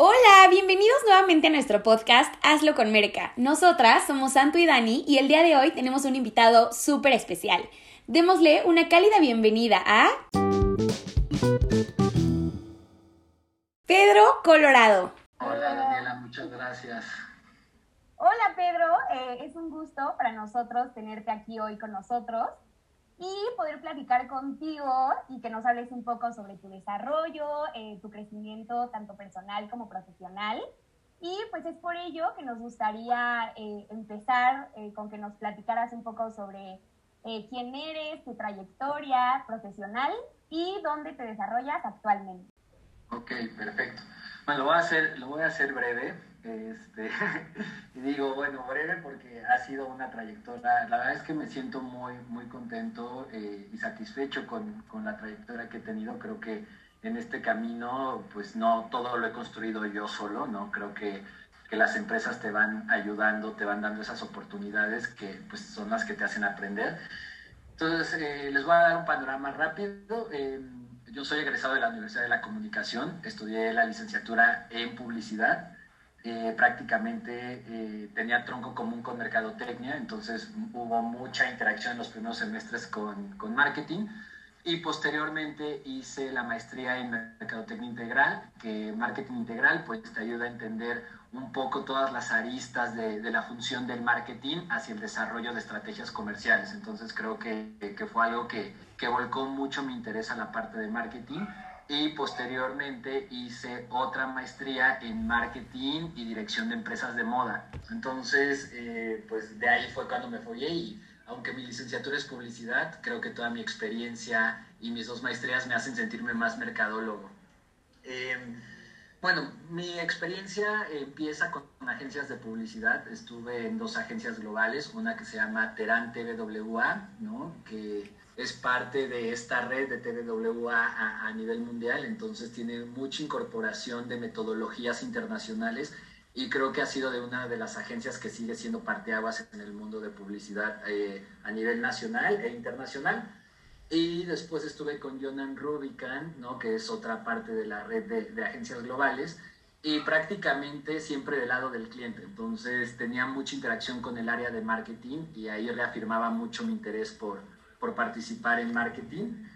Hola, bienvenidos nuevamente a nuestro podcast Hazlo con Merca. Nosotras somos Santo y Dani y el día de hoy tenemos un invitado súper especial. Démosle una cálida bienvenida a... Pedro Colorado. Hola Daniela, muchas gracias. Hola Pedro, eh, es un gusto para nosotros tenerte aquí hoy con nosotros y poder platicar contigo y que nos hables un poco sobre tu desarrollo, eh, tu crecimiento tanto personal como profesional. Y pues es por ello que nos gustaría eh, empezar con que nos platicaras un poco sobre quién eres, tu trayectoria profesional y dónde te desarrollas actualmente. Ok, perfecto. Bueno, lo voy a hacer, lo voy a hacer breve. Este, y digo, bueno, breve porque ha sido una trayectoria. La verdad es que me siento muy, muy contento eh, y satisfecho con, con, la trayectoria que he tenido. Creo que en este camino, pues no todo lo he construido yo solo, ¿no? Creo que, que las empresas te van ayudando, te van dando esas oportunidades que pues, son las que te hacen aprender. Entonces, eh, les voy a dar un panorama rápido. Eh, yo soy egresado de la Universidad de la Comunicación, estudié la licenciatura en publicidad. Eh, prácticamente eh, tenía tronco común con mercadotecnia, entonces hubo mucha interacción en los primeros semestres con, con marketing y posteriormente hice la maestría en mercadotecnia integral, que marketing integral pues te ayuda a entender un poco todas las aristas de, de, la función del marketing hacia el desarrollo de estrategias comerciales. Entonces creo que, que fue algo que, que, volcó mucho mi interés a la parte de marketing y posteriormente hice otra maestría en marketing y dirección de empresas de moda. Entonces, eh, pues de ahí fue cuando me fui y aunque mi licenciatura es publicidad, creo que toda mi experiencia y mis dos maestrías me hacen sentirme más mercadólogo. Eh, bueno, mi experiencia empieza con agencias de publicidad. Estuve en dos agencias globales, una que se llama Terán TVWA, ¿no? que es parte de esta red de TVWA a, nivel mundial, entonces tiene mucha incorporación de metodologías internacionales y creo que ha sido de una de las agencias que sigue siendo parteaguas en el mundo de publicidad eh, a nivel nacional e internacional. Y después estuve con Jonan Rubicam, ¿no? que es otra parte de la red de, de, agencias globales, y prácticamente siempre del lado del cliente. Entonces tenía mucha interacción con el área de marketing y ahí reafirmaba mucho mi interés por, por participar en marketing.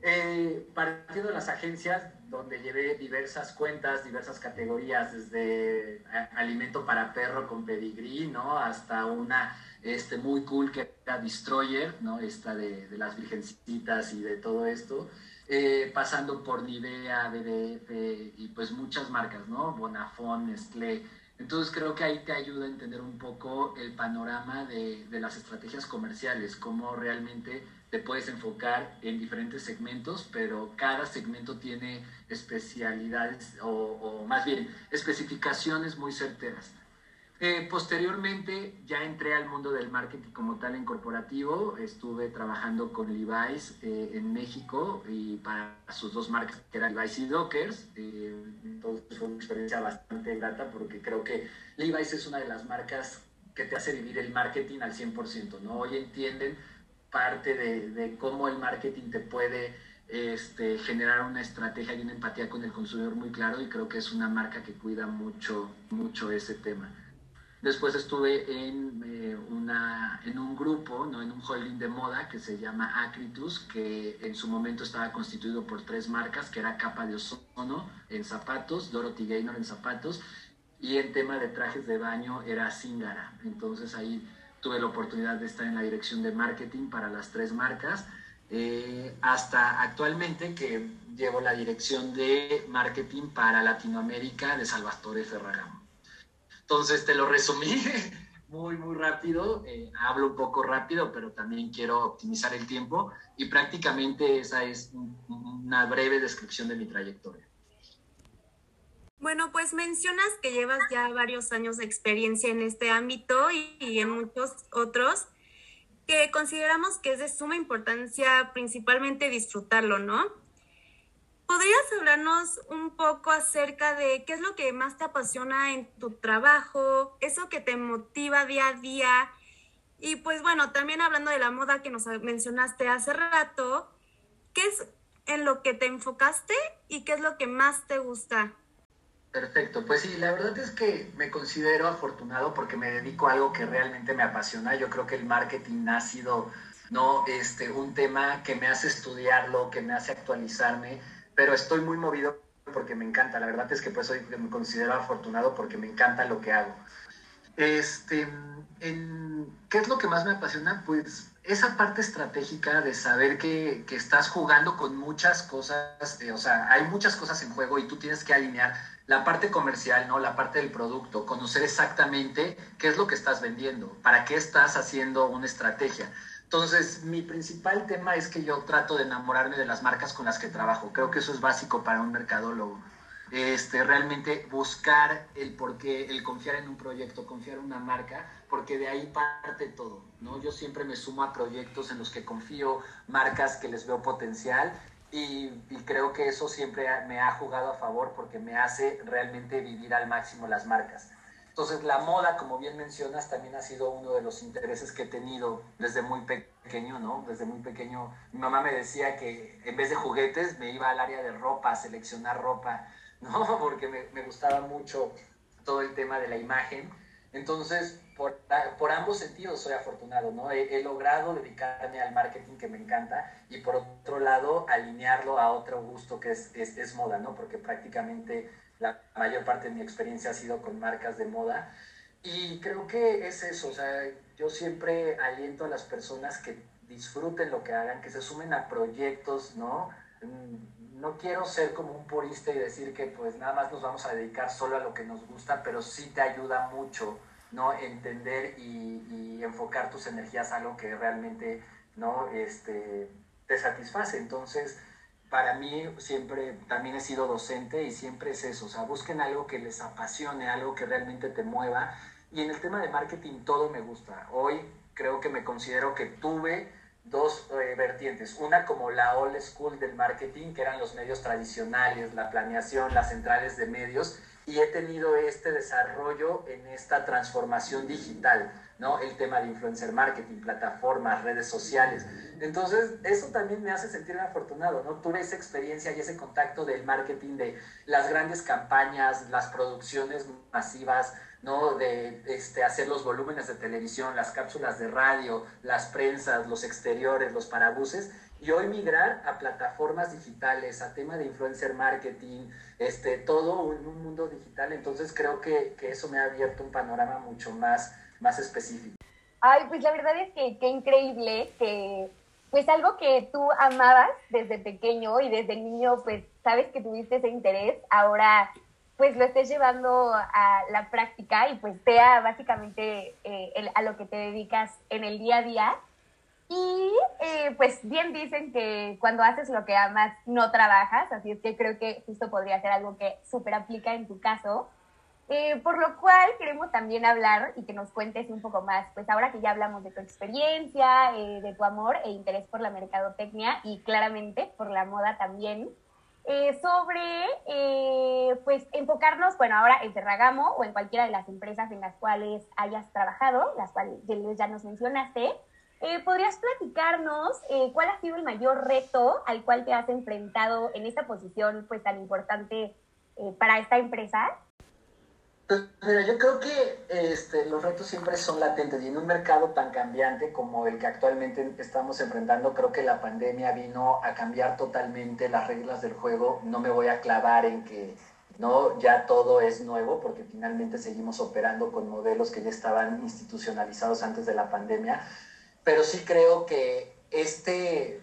Eh, partiendo de las agencias, donde llevé diversas cuentas, diversas categorías, desde alimento para perro con pedigrí, ¿no? Hasta una este, muy cool que era Destroyer, ¿no? Esta de, de las virgencitas y de todo esto. Eh, pasando por Nivea, BDF y pues muchas marcas, ¿no? Bonafón, Nestlé. Entonces creo que ahí te ayuda a entender un poco el panorama de, de las estrategias comerciales, cómo realmente te puedes enfocar en diferentes segmentos, pero cada segmento tiene especialidades o, o más bien especificaciones muy certeras. Eh, posteriormente ya entré al mundo del marketing como tal en corporativo, estuve trabajando con Levi's eh, en México y para sus dos marcas que eran Levi's y Dockers, eh, entonces fue una experiencia bastante grata porque creo que Levi's es una de las marcas que te hace vivir el marketing al 100%, ¿no? Hoy entienden parte de, cómo el marketing te puede este, generar una estrategia y una empatía con el consumidor muy claro y creo que es una marca que cuida mucho, mucho ese tema. Después estuve en, eh, una, en un grupo, ¿no? en un holding de moda que se llama Acritus, que en su momento estaba constituido por tres marcas, que era Capa de Ozono en zapatos, Dorothy Gaynor en zapatos, y en tema de trajes de baño era Zingara. Entonces ahí tuve la oportunidad de estar en la dirección de marketing para las tres marcas, eh, hasta actualmente que llevo la dirección de marketing para Latinoamérica de Salvatore Ferragamo. Entonces te lo resumí muy, muy rápido. Eh, hablo un poco rápido, pero también quiero optimizar el tiempo y prácticamente esa es una breve descripción de mi trayectoria. Bueno, pues mencionas que llevas ya varios años de experiencia en este ámbito y, en muchos otros que consideramos que es de suma importancia principalmente disfrutarlo, ¿no? ¿Podrías hablarnos un poco acerca de qué es lo que más te apasiona en tu trabajo, eso que te motiva día a día? Y pues bueno, también hablando de la moda que nos mencionaste hace rato, ¿qué es en lo que te enfocaste y qué es lo que más te gusta? Perfecto, pues sí, la verdad es que me considero afortunado porque me dedico a algo que realmente me apasiona. Yo creo que el marketing ha sido no este un tema que me hace estudiarlo, que me hace actualizarme, pero estoy muy movido porque me encanta. La verdad es que pues me considero afortunado porque me encanta lo que hago. Este, ¿qué es lo que más me apasiona? Pues esa parte estratégica de saber que, que estás jugando con muchas cosas, eh, o sea, hay muchas cosas en juego y tú tienes que alinear la parte comercial, ¿no? La parte del producto, conocer exactamente qué es lo que estás vendiendo, para qué estás haciendo una estrategia. Entonces, mi principal tema es que yo trato de enamorarme de las marcas con las que trabajo. Creo que eso es básico para un mercadólogo. Este, realmente buscar el porqué, el confiar en un proyecto, confiar en una marca, porque de ahí parte todo, ¿no? Yo siempre me sumo a proyectos en los que confío, marcas que les veo potencial y, creo que eso siempre me ha jugado a favor porque me hace realmente vivir al máximo las marcas. Entonces la moda, como bien mencionas, también ha sido uno de los intereses que he tenido desde muy pequeño, ¿no? Desde muy pequeño mi mamá me decía que en vez de juguetes me iba al área de ropa, a seleccionar ropa, ¿no? Porque me, me gustaba mucho todo el tema de la imagen. Entonces, por, por, ambos sentidos soy afortunado, ¿no? He, logrado dedicarme al marketing que me encanta y por otro lado alinearlo a otro gusto que es, es, es, moda, ¿no? Porque prácticamente la mayor parte de mi experiencia ha sido con marcas de moda y creo que es eso, o sea, yo siempre aliento a las personas que disfruten lo que hagan, que se sumen a proyectos, ¿no? Mm, no quiero ser como un purista y decir que pues nada más nos vamos a dedicar solo a lo que nos gusta, pero sí te ayuda mucho ¿no? Entender y, enfocar tus energías a algo que realmente, ¿no? Este, te satisface. Entonces, para mí siempre también he sido docente y siempre es eso, o sea, busquen algo que les apasione, algo que realmente te mueva. Y en el tema de marketing todo me gusta. Hoy creo que me considero que tuve dos eh, vertientes. Una como la old school del marketing, que eran los medios tradicionales, la planeación, las centrales de medios, y he tenido este desarrollo en esta transformación digital, ¿no? El tema de influencer marketing, plataformas, redes sociales. Entonces, eso también me hace sentir afortunado, ¿no? Tuve esa experiencia y ese contacto del marketing, de las grandes campañas, las producciones masivas, ¿no? De este, hacer los volúmenes de televisión, las cápsulas de radio, las prensas, los exteriores, los parabuses y hoy migrar a plataformas digitales, a tema de influencer marketing, este, todo en un mundo digital. Entonces creo que, que, eso me ha abierto un panorama mucho más, más específico. Ay, pues la verdad es que qué increíble que pues algo que tú amabas desde pequeño y desde niño pues sabes que tuviste ese interés, ahora pues lo estés llevando a la práctica y pues sea básicamente eh, a lo que te dedicas en el día a día. Y eh, pues bien dicen que cuando haces lo que amas no trabajas, así es que creo que esto podría ser algo que súper aplica en tu caso. Eh, por lo cual queremos también hablar y que nos cuentes un poco más, pues ahora que ya hablamos de tu experiencia, de tu amor e interés por la mercadotecnia y claramente por la moda también, sobre pues enfocarnos, bueno, ahora en Ferragamo o en cualquiera de las empresas en las cuales hayas trabajado, las cuales ya nos mencionaste, eh, ¿Podrías platicarnos eh, cuál ha sido el mayor reto al cual te has enfrentado en esta posición pues tan importante eh, para esta empresa? Pues mira, yo creo que este, los retos siempre son latentes y en un mercado tan cambiante como el que actualmente estamos enfrentando, creo que la pandemia vino a cambiar totalmente las reglas del juego. No me voy a clavar en que no ya todo es nuevo porque finalmente seguimos operando con modelos que ya estaban institucionalizados antes de la pandemia, pero sí creo que este,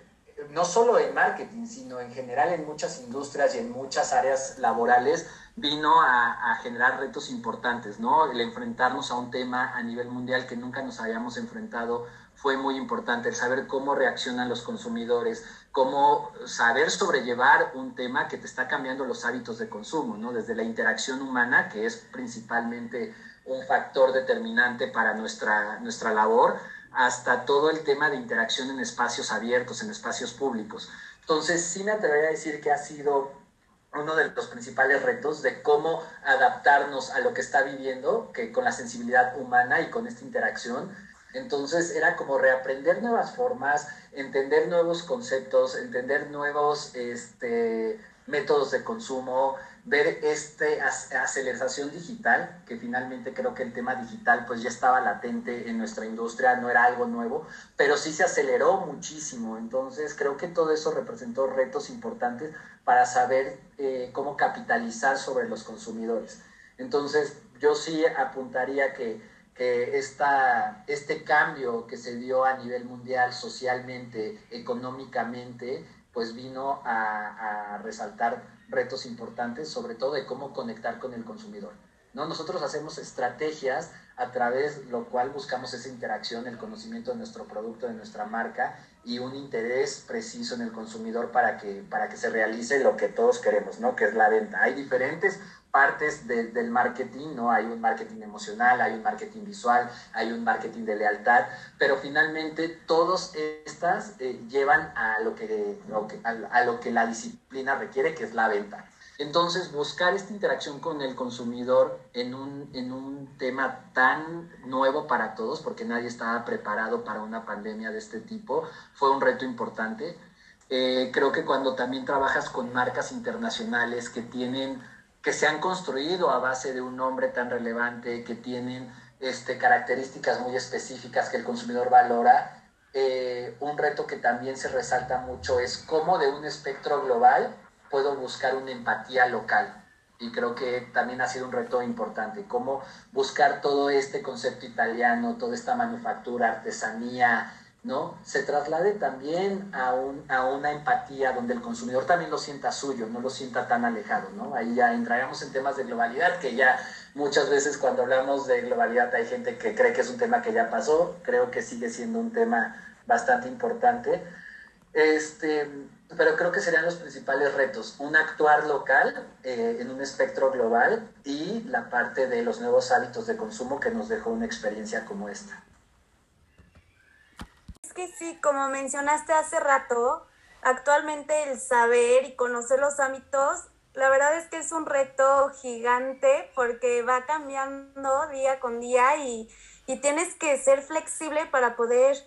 no solo en marketing, sino en general en muchas industrias y en muchas áreas laborales, vino a, generar retos importantes, ¿no? El enfrentarnos a un tema a nivel mundial que nunca nos habíamos enfrentado fue muy importante, el saber cómo reaccionan los consumidores, cómo saber sobrellevar un tema que te está cambiando los hábitos de consumo, ¿no? Desde la interacción humana, que es principalmente un factor determinante para nuestra, nuestra labor, hasta todo el tema de interacción en espacios abiertos, en espacios públicos. Entonces, sí me atrevería a decir que ha sido uno de los principales retos de cómo adaptarnos a lo que está viviendo, que con la sensibilidad humana y con esta interacción. Entonces era como reaprender nuevas formas, entender nuevos conceptos, entender nuevos, este, métodos de consumo, ver esta aceleración digital, que finalmente creo que el tema digital pues ya estaba latente en nuestra industria, no era algo nuevo, pero sí se aceleró muchísimo. Entonces creo que todo eso representó retos importantes para saber eh, cómo capitalizar sobre los consumidores. Entonces yo sí apuntaría que, que esta, este cambio que se dio a nivel mundial socialmente, económicamente, pues vino a, a resaltar retos importantes, sobre todo de cómo conectar con el consumidor. ¿no? Nosotros hacemos estrategias a través lo cual buscamos esa interacción, el conocimiento de nuestro producto, de nuestra marca y un interés preciso en el consumidor para que, para que se realice lo que todos queremos, ¿no? que es la venta. Hay diferentes partes del marketing, ¿no? Hay un marketing emocional, hay un marketing visual, hay un marketing de lealtad, pero finalmente todas estas eh, llevan a lo, que, a, lo que la disciplina requiere, que es la venta. Entonces, buscar esta interacción con el consumidor en un, en un tema tan nuevo para todos, porque nadie estaba preparado para una pandemia de este tipo, fue un reto importante. Eh, creo que cuando también trabajas con marcas internacionales que tienen que se han construido a base de un nombre tan relevante, que tienen este, características muy específicas que el consumidor valora. Eh, un reto que también se resalta mucho es cómo de un espectro global puedo buscar una empatía local. Y creo que también ha sido un reto importante, cómo buscar todo este concepto italiano, toda esta manufactura, artesanía, ¿no? Se traslade también a, un, a una empatía donde el consumidor también lo sienta suyo, no lo sienta tan alejado, ¿no? Ahí ya entraríamos en temas de globalidad, que ya muchas veces cuando hablamos de globalidad hay gente que cree que es un tema que ya pasó, creo que sigue siendo un tema bastante importante. Este, pero creo que serían los principales retos, un actuar local eh, en un espectro global y la parte de los nuevos hábitos de consumo que nos dejó una experiencia como esta que sí, como mencionaste hace rato, actualmente el saber y conocer los ámbitos, la verdad es que es un reto gigante porque va cambiando día con día y, y tienes que ser flexible para poder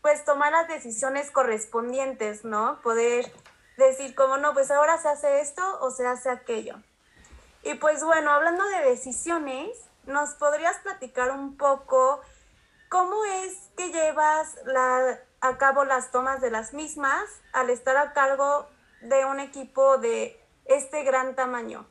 pues tomar las decisiones correspondientes, ¿no? Poder decir como no, pues ahora se hace esto o se hace aquello. Y pues bueno, hablando de decisiones, ¿nos podrías platicar un poco ¿Cómo es que llevas a cabo las tomas de las mismas al estar a cargo de un equipo de este gran tamaño?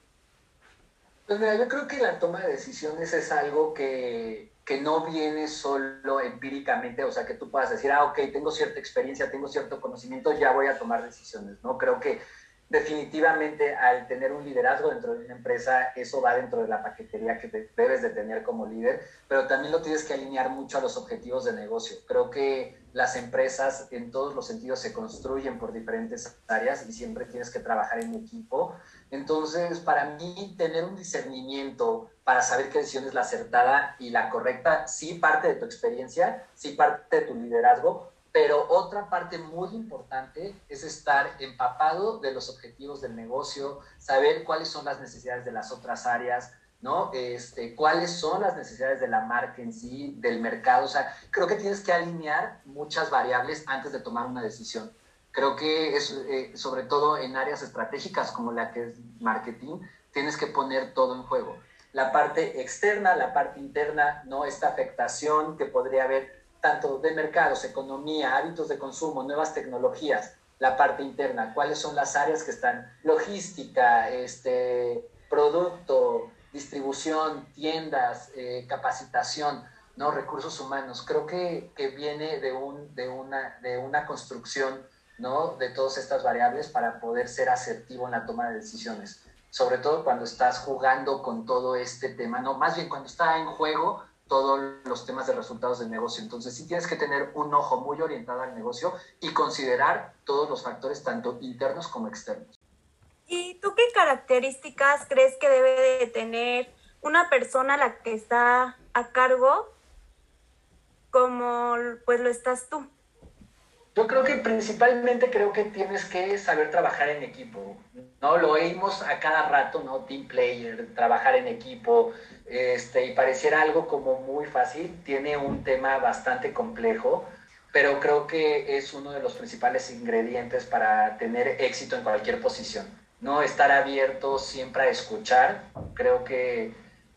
Pues mira, yo creo que la toma de decisiones es algo que, que no viene solo empíricamente, o sea, que tú puedas decir, ah, ok, tengo cierta experiencia, tengo cierto conocimiento, ya voy a tomar decisiones, ¿no? Creo que definitivamente al tener un liderazgo dentro de una empresa, eso va dentro de la paquetería que debes de tener como líder, pero también lo tienes que alinear mucho a los objetivos de negocio. Creo que las empresas en todos los sentidos se construyen por diferentes áreas y siempre tienes que trabajar en equipo. Entonces, para mí, tener un discernimiento para saber qué decisión es la acertada y la correcta, sí parte de tu experiencia, sí parte de tu liderazgo, pero otra parte muy importante es estar empapado de los objetivos del negocio, saber cuáles son las necesidades de las otras áreas, ¿no? Este, cuáles son las necesidades de la marca en sí, del mercado. O sea, creo que tienes que alinear muchas variables antes de tomar una decisión. Creo que es, eh, sobre todo en áreas estratégicas como la que es marketing, tienes que poner todo en juego. La parte externa, la parte interna, ¿no? Esta afectación que podría haber tanto de mercados, economía, hábitos de consumo, nuevas tecnologías, la parte interna, cuáles son las áreas que están, logística, este, producto, distribución, tiendas, eh, capacitación, ¿no? recursos humanos. Creo que, que viene de, un, de, una, de una construcción ¿no? de todas estas variables para poder ser asertivo en la toma de decisiones, sobre todo cuando estás jugando con todo este tema, no, más bien cuando está en juego todos los temas de resultados del negocio. Entonces sí tienes que tener un ojo muy orientado al negocio y considerar todos los factores, tanto internos como externos. ¿Y tú qué características crees que debe de tener una persona la que está a cargo como pues lo estás tú? Yo creo que principalmente creo que tienes que saber trabajar en equipo, ¿no? Lo oímos a cada rato, ¿no? Team player, trabajar en equipo, este, y pareciera algo como muy fácil, tiene un tema bastante complejo, pero creo que es uno de los principales ingredientes para tener éxito en cualquier posición. ¿no? Estar abierto siempre a escuchar, creo que,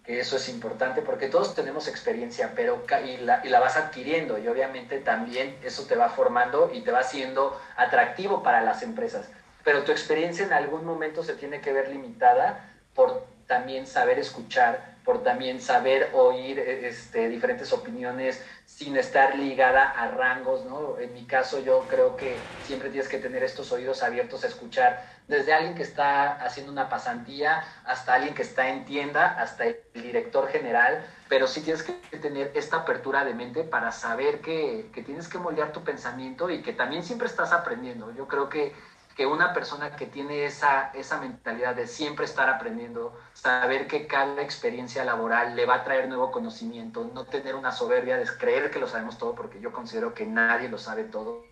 eso es importante porque todos tenemos experiencia, pero y la, y la vas adquiriendo y obviamente también eso te va formando y te va haciendo atractivo para las empresas. Pero tu experiencia en algún momento se tiene que ver limitada por también saber escuchar, por también saber oír e, este, diferentes opiniones sin estar ligada a rangos, ¿no? En mi caso yo creo que siempre tienes que tener estos oídos abiertos a escuchar, desde alguien que está haciendo una pasantía hasta alguien que está en tienda, hasta el director general, pero sí tienes que tener esta apertura de mente para saber que, que tienes que moldear tu pensamiento y que también siempre estás aprendiendo. Yo creo que que una persona que tiene esa, esa mentalidad de siempre estar aprendiendo, saber que cada experiencia laboral le va a traer nuevo conocimiento, no tener una soberbia de creer que lo sabemos todo, porque yo considero que nadie lo sabe todo,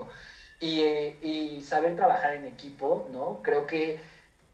y, eh, y saber trabajar en equipo, ¿no? Creo que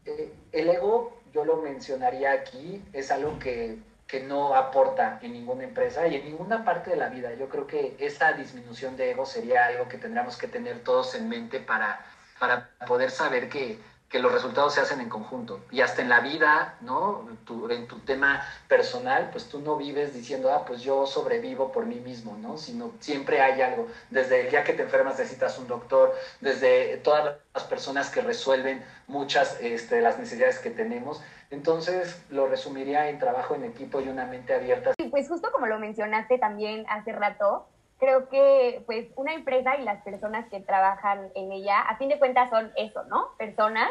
eh, el ego, yo lo mencionaría aquí, es algo que, que no aporta en ninguna empresa y en ninguna parte de la vida. Yo creo que esa disminución de ego sería algo que tendríamos que tener todos en mente para para poder saber que, que los resultados se hacen en conjunto. Y hasta en la vida, ¿no? en tu tema personal, pues tú no vives diciendo, ah, pues yo sobrevivo por mí mismo, ¿no? Sino siempre hay algo. Desde el día que te enfermas necesitas un doctor, desde todas las personas que resuelven muchas este, de las necesidades que tenemos. Entonces, lo resumiría en trabajo en equipo y una mente abierta. Sí, pues justo como lo mencionaste también hace rato, creo que pues una empresa y las personas que trabajan en ella, a fin de cuentas son eso, ¿no? Personas.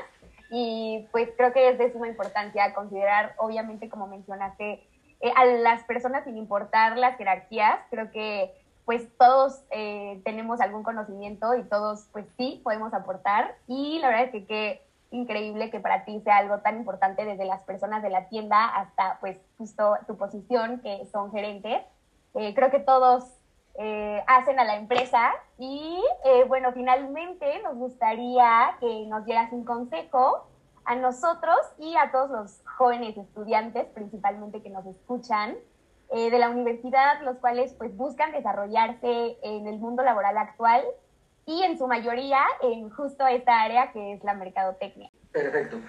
Y pues creo que es de suma importancia considerar, obviamente, como mencionaste, eh, a las personas sin importar las jerarquías. Creo que pues todos eh, tenemos algún conocimiento y todos pues sí podemos aportar. Y la verdad es que qué increíble que para ti sea algo tan importante desde las personas de la tienda hasta pues justo tu posición que son gerentes. Eh, creo que todos eh, hacen a la empresa. Y eh, bueno, finalmente nos gustaría que nos dieras un consejo a nosotros y a todos los jóvenes estudiantes, principalmente que nos escuchan, eh, de la universidad, los cuales pues buscan desarrollarse en el mundo laboral actual y en su mayoría en justo esta área que es la mercadotecnia. Perfecto.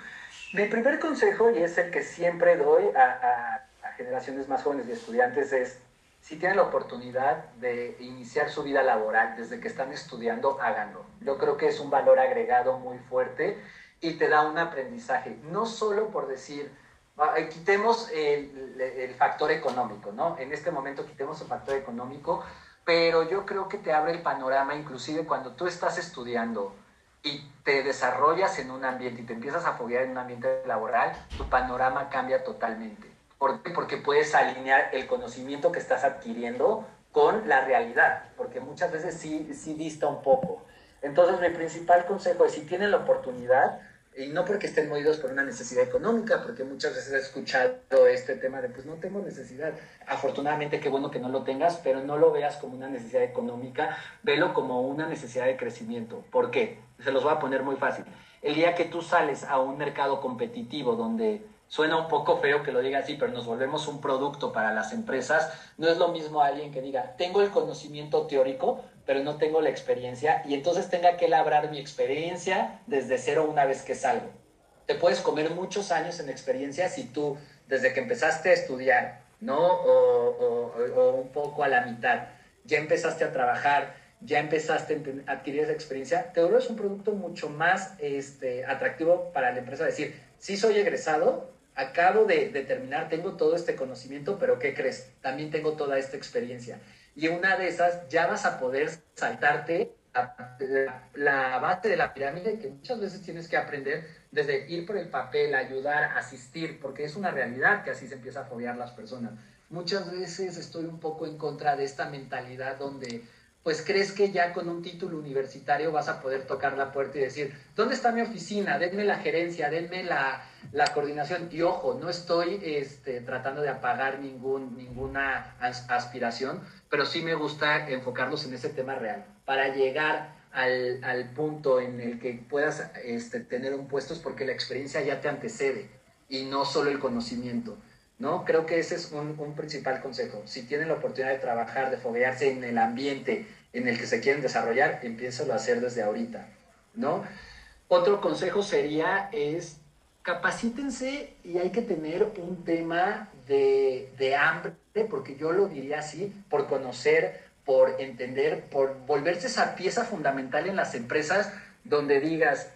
Mi primer consejo, y es el que siempre doy a, a generaciones más jóvenes y estudiantes, es si tienen la oportunidad de iniciar su vida laboral desde que están estudiando, háganlo. Yo creo que es un valor agregado muy fuerte y te da un aprendizaje, no solo por decir, ah, quitemos el, factor económico, ¿no? En este momento quitemos el factor económico, pero yo creo que te abre el panorama, inclusive cuando tú estás estudiando y te desarrollas en un ambiente y te empiezas a foguear en un ambiente laboral, tu panorama cambia totalmente. ¿Por qué? Porque puedes alinear el conocimiento que estás adquiriendo con la realidad, porque muchas veces sí, sí dista un poco. Entonces, mi principal consejo es, si tienen la oportunidad, y no porque estén movidos por una necesidad económica, porque muchas veces he escuchado este tema de, pues no tengo necesidad. Afortunadamente, qué bueno que no lo tengas, pero no lo veas como una necesidad económica, velo como una necesidad de crecimiento. ¿Por qué? Se los voy a poner muy fácil. El día que tú sales a un mercado competitivo donde Suena un poco feo que lo diga así, pero nos volvemos un producto para las empresas. No es lo mismo alguien que diga, tengo el conocimiento teórico, pero no tengo la experiencia, y entonces tenga que labrar mi experiencia desde cero una vez que salgo. Te puedes comer muchos años en experiencia si tú, desde que empezaste a estudiar, ¿no? O, un poco a la mitad, ya empezaste a trabajar, ya empezaste a adquirir esa experiencia, te vuelves un producto mucho más este, atractivo para la empresa. Decir, sí soy egresado, acabo de, terminar, tengo todo este conocimiento, pero ¿qué crees? También tengo toda esta experiencia. Y una de esas ya vas a poder saltarte a la, base de la pirámide que muchas veces tienes que aprender desde ir por el papel, ayudar, asistir, porque es una realidad que así se empieza a fobiar las personas. Muchas veces estoy un poco en contra de esta mentalidad donde pues crees que ya con un título universitario vas a poder tocar la puerta y decir, ¿dónde está mi oficina? Denme la gerencia, denme la, coordinación. Y ojo, no estoy este, tratando de apagar ningún, ninguna aspiración, pero sí me gusta enfocarlos en ese tema real. Para llegar al, punto en el que puedas este, tener un puesto es porque la experiencia ya te antecede y no solo el conocimiento. ¿No? Creo que ese es un, principal consejo. Si tienen la oportunidad de trabajar, de foguearse en el ambiente en el que se quieren desarrollar, empiézalo a hacer desde ahorita, ¿no? Otro consejo sería es capacítense y hay que tener un tema de, de hambre, porque yo lo diría así, por conocer, por entender, por volverse esa pieza fundamental en las empresas donde digas,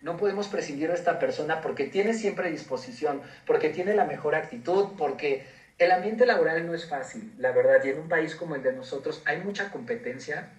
no podemos prescindir de esta persona porque tiene siempre disposición, porque tiene la mejor actitud, porque el ambiente laboral no es fácil, la verdad, y en un país como el de nosotros hay mucha competencia,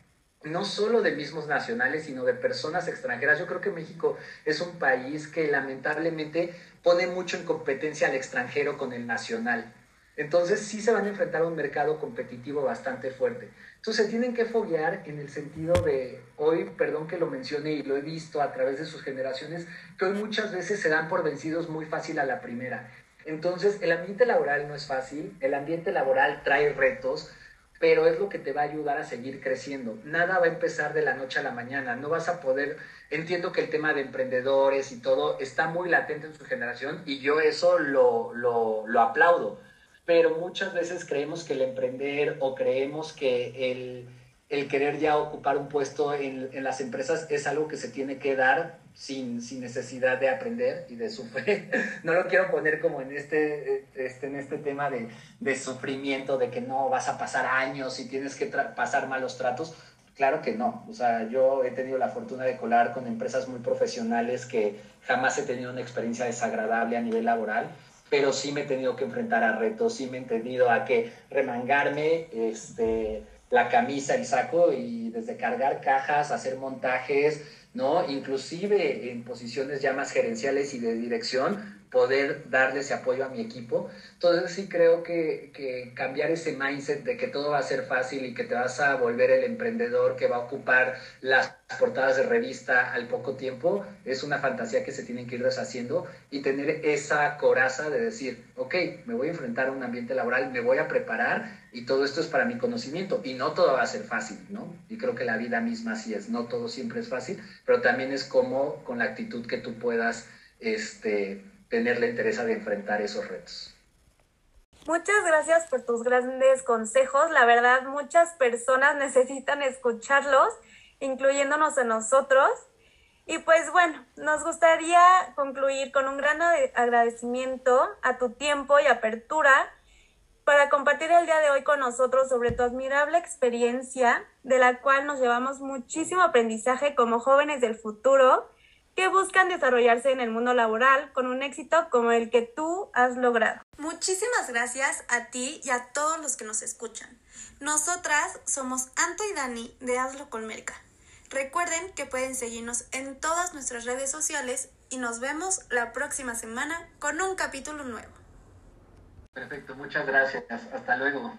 no solo de mismos nacionales, sino de personas extranjeras. Yo creo que México es un país que lamentablemente pone mucho en competencia al extranjero con el nacional. Entonces sí se van a enfrentar a un mercado competitivo bastante fuerte. Entonces se tienen que foguear en el sentido de, hoy, perdón que lo mencione y lo he visto a través de sus generaciones, que hoy muchas veces se dan por vencidos muy fácil a la primera. Entonces el ambiente laboral no es fácil, el ambiente laboral trae retos, pero es lo que te va a ayudar a seguir creciendo. Nada va a empezar de la noche a la mañana, no vas a poder, entiendo que el tema de emprendedores y todo está muy latente en su generación y yo eso lo, lo, lo aplaudo pero muchas veces creemos que el emprender o creemos que el, el querer ya ocupar un puesto en, en, las empresas es algo que se tiene que dar sin, sin necesidad de aprender y de sufrir. No lo quiero poner como en este, este, en este tema de, de sufrimiento, de que no vas a pasar años y tienes que pasar malos tratos. Claro que no. O sea, yo he tenido la fortuna de colar con empresas muy profesionales que jamás he tenido una experiencia desagradable a nivel laboral pero sí me he tenido que enfrentar a retos, sí me he tenido a que remangarme este, la camisa, el saco y desde cargar cajas, hacer montajes, ¿no? Inclusive en posiciones ya más gerenciales y de dirección, poder darle ese apoyo a mi equipo. Entonces sí creo que, que, cambiar ese mindset de que todo va a ser fácil y que te vas a volver el emprendedor que va a ocupar las portadas de revista al poco tiempo es una fantasía que se tienen que ir deshaciendo y tener esa coraza de decir, ok, me voy a enfrentar a un ambiente laboral, me voy a preparar y todo esto es para mi conocimiento y no todo va a ser fácil, ¿no? Y creo que la vida misma sí es, no todo siempre es fácil, pero también es como con la actitud que tú puedas, este, tener interés de enfrentar esos retos. Muchas gracias por tus grandes consejos. La verdad, muchas personas necesitan escucharlos, incluyéndonos a nosotros. Y pues bueno, nos gustaría concluir con un gran agradecimiento a tu tiempo y apertura para compartir el día de hoy con nosotros sobre tu admirable experiencia, de la cual nos llevamos muchísimo aprendizaje como jóvenes del futuro que buscan desarrollarse en el mundo laboral con un éxito como el que tú has logrado. Muchísimas gracias a ti y a todos los que nos escuchan. Nosotras somos Anto y Dani de Hazlo con Merca. Recuerden que pueden seguirnos en todas nuestras redes sociales y nos vemos la próxima semana con un capítulo nuevo. Perfecto, muchas gracias. Hasta luego.